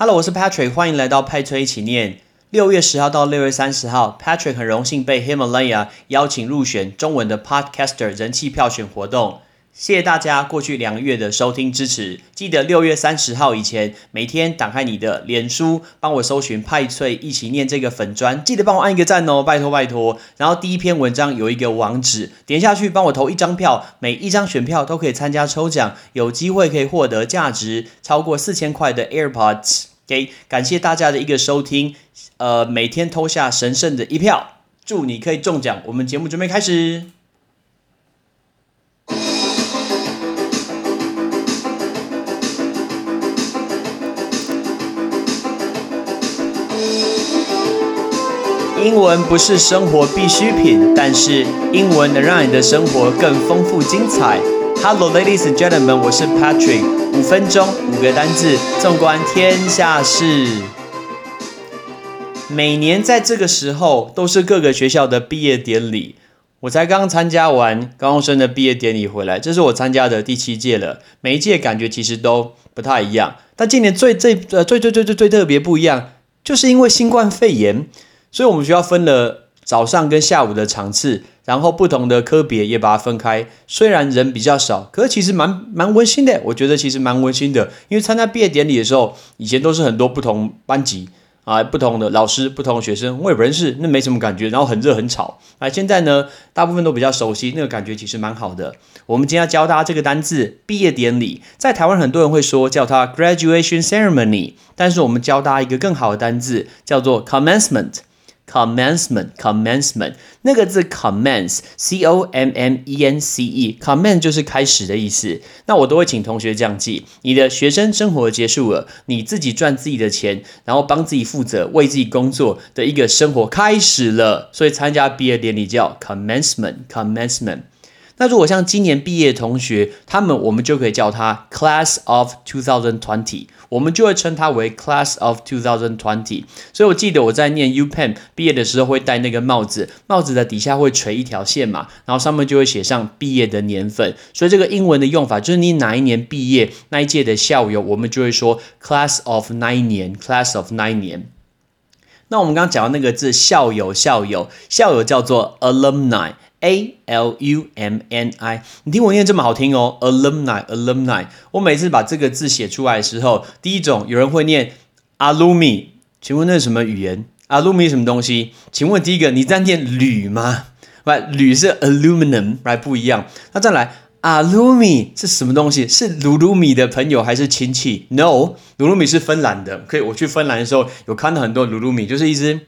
Hello，我是 Patrick，欢迎来到派崔一起念。六月十号到六月三十号，Patrick 很荣幸被 Himalaya 邀请入选中文的 Podcaster 人气票选活动。谢谢大家过去两个月的收听支持。记得六月三十号以前，每天打开你的脸书，帮我搜寻派翠一起念这个粉砖，记得帮我按一个赞哦，拜托拜托。然后第一篇文章有一个网址，点下去帮我投一张票，每一张选票都可以参加抽奖，有机会可以获得价值超过四千块的 AirPods。OK，感谢大家的一个收听，呃，每天投下神圣的一票，祝你可以中奖。我们节目准备开始。英文不是生活必需品，但是英文能让你的生活更丰富精彩。Hello, ladies and gentlemen，我是 Patrick。五分钟，五个单字，纵观天下事。每年在这个时候，都是各个学校的毕业典礼。我才刚参加完高中生的毕业典礼回来，这是我参加的第七届了。每一届感觉其实都不太一样，但今年最最呃最最最最最特别不一样，就是因为新冠肺炎。所以，我们学校分了早上跟下午的场次，然后不同的科别也把它分开。虽然人比较少，可是其实蛮蛮温馨的。我觉得其实蛮温馨的，因为参加毕业典礼的时候，以前都是很多不同班级啊、不同的老师、不同的学生，我也不认识，那没什么感觉。然后很热很吵。啊，现在呢，大部分都比较熟悉，那个感觉其实蛮好的。我们今天要教大家这个单字“毕业典礼”，在台湾很多人会说叫它 “graduation ceremony”，但是我们教大家一个更好的单字，叫做 “commencement”。Commencement, commencement，那个字 commence，c o m m e n c e，commence 就是开始的意思。那我都会请同学这样记：你的学生生活结束了，你自己赚自己的钱，然后帮自己负责，为自己工作的一个生活开始了。所以参加毕业典礼叫 commencement, commencement。那如果像今年毕业同学，他们我们就可以叫他 Class of 2020，我们就会称他为 Class of 2020。所以我记得我在念 U Penn 毕业的时候会戴那个帽子，帽子的底下会垂一条线嘛，然后上面就会写上毕业的年份。所以这个英文的用法就是你哪一年毕业，那一届的校友，我们就会说 Class of 那一年，Class of 那一年。那我们刚刚讲到那个字校友，校友，校友叫做 Alumni。A L U M N I，你听我念这么好听哦，alumni，alumni。我每次把这个字写出来的时候，第一种有人会念 alumi，请问那是什么语言？alumni 什么东西？请问第一个你在念铝吗？不，铝是 aluminum，来不一样。那再来，alumi 是什么东西？是鲁鲁米的朋友还是亲戚？No，鲁鲁米是芬兰的。可以，我去芬兰的时候有看到很多鲁鲁米，就是一只。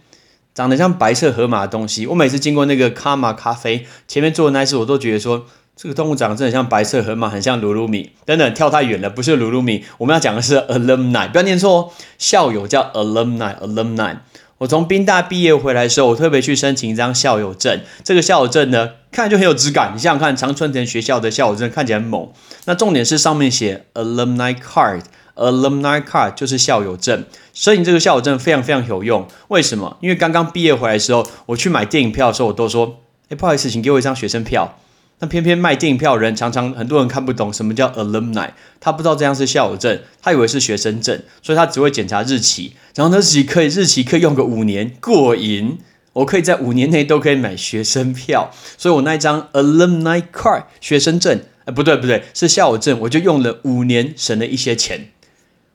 长得像白色河马的东西，我每次经过那个卡玛咖啡前面坐的那一次，我都觉得说这个动物长得真的像白色河马，很像鲁鲁米。等等，跳太远了，不是鲁鲁米，我们要讲的是 alumni，不要念错哦。校友叫 alumni，alumni。我从宾大毕业回来的时候，我特别去申请一张校友证。这个校友证呢，看就很有质感。你想想看，长春藤学校的校友证看起来很猛。那重点是上面写 alumni card。Alumni card 就是校友证，所以你这个校友证非常非常有用。为什么？因为刚刚毕业回来的时候，我去买电影票的时候，我都说：“哎，不好意思，请给我一张学生票。”那偏偏卖电影票的人常常很多人看不懂什么叫 alumni，他不知道这样是校友证，他以为是学生证，所以他只会检查日期。然后那日期可以日期可以用个五年，过瘾。我可以在五年内都可以买学生票，所以我那一张 alumni card 学生证，哎，不对不对，是校友证，我就用了五年，省了一些钱。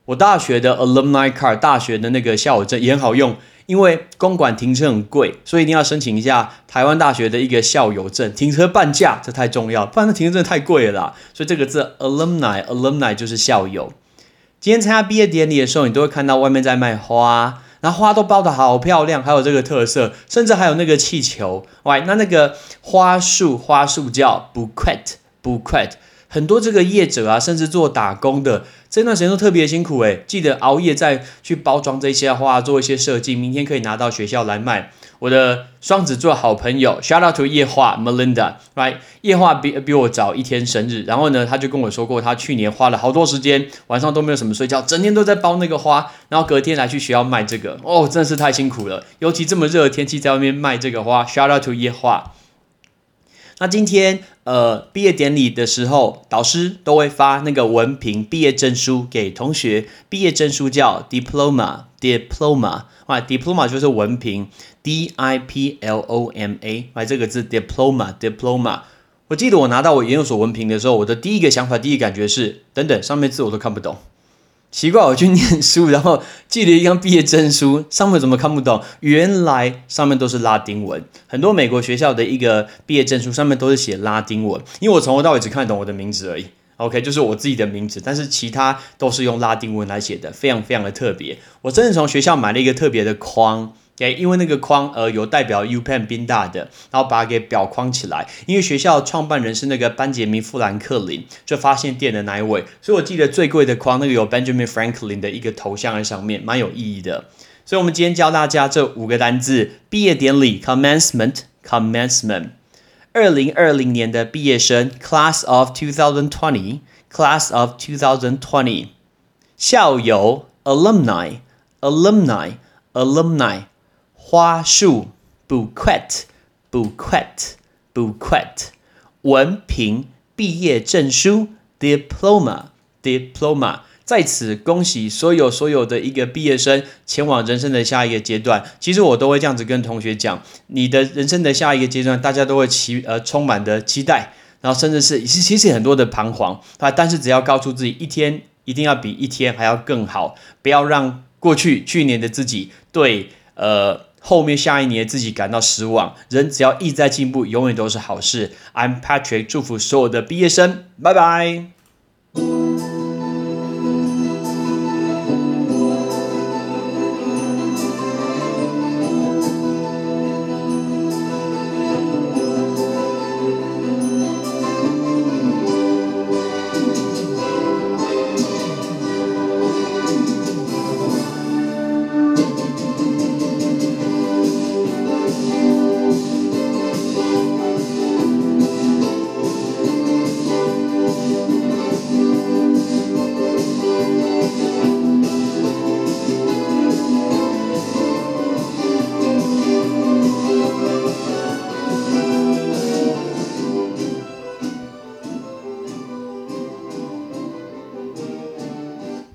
我大学的 alumni card，大学的那个校友证也很好用，因为公馆停车很贵，所以一定要申请一下台湾大学的一个校友证，停车半价，这太重要，不然那停车真的太贵了。所以这个字 alumni，alumni 就是校友。今天参加毕业典礼的时候，你都会看到外面在卖花，然后花都包的好漂亮，还有这个特色，甚至还有那个气球。喂，那那个花束，花束叫 bouquet，bouquet。很多这个业者啊，甚至做打工的，这段时间都特别辛苦诶，记得熬夜再去包装这些花，做一些设计，明天可以拿到学校来卖。我的双子座好朋友，shout out to 叶化 Melinda，right？叶化比比我早一天生日，然后呢，他就跟我说过，他去年花了好多时间，晚上都没有什么睡觉，整天都在包那个花，然后隔天来去学校卖这个，哦，真的是太辛苦了，尤其这么热的天气，在外面卖这个花，shout out to 叶化。那今天呃毕业典礼的时候，导师都会发那个文凭毕业证书给同学，毕业证书叫 diploma，diploma，啊，diploma 就是文凭，d i p l o m a，啊，这个字 diploma，diploma。我记得我拿到我研究所文凭的时候，我的第一个想法、第一感觉是，等等，上面字我都看不懂。奇怪，我去念书，然后寄了一张毕业证书，上面怎么看不懂？原来上面都是拉丁文。很多美国学校的一个毕业证书上面都是写拉丁文，因为我从头到尾只看懂我的名字而已。OK，就是我自己的名字，但是其他都是用拉丁文来写的，非常非常的特别。我真的从学校买了一个特别的框。给，因为那个框呃有代表 U Penn 宾大的，然后把它给裱框起来。因为学校创办人是那个班杰明富兰克林，就发现店的那一位，所以我记得最贵的框那个有 Benjamin Franklin 的一个头像在上面，蛮有意义的。所以，我们今天教大家这五个单字：毕业典礼 （commencement），commencement。二零二零年的毕业生 （class of 2020），class of 2020。校友 （alumni），alumni，alumni。花束，bouquet，bouquet，bouquet，文凭，毕业证书，diploma，diploma，在此恭喜所有所有的一个毕业生前往人生的下一个阶段。其实我都会这样子跟同学讲，你的人生的下一个阶段，大家都会期呃充满的期待，然后甚至是其实很多的彷徨啊。但是只要告诉自己，一天一定要比一天还要更好，不要让过去去年的自己对呃。后面下一年自己感到失望，人只要一直在进步，永远都是好事。I'm Patrick，祝福所有的毕业生，拜拜。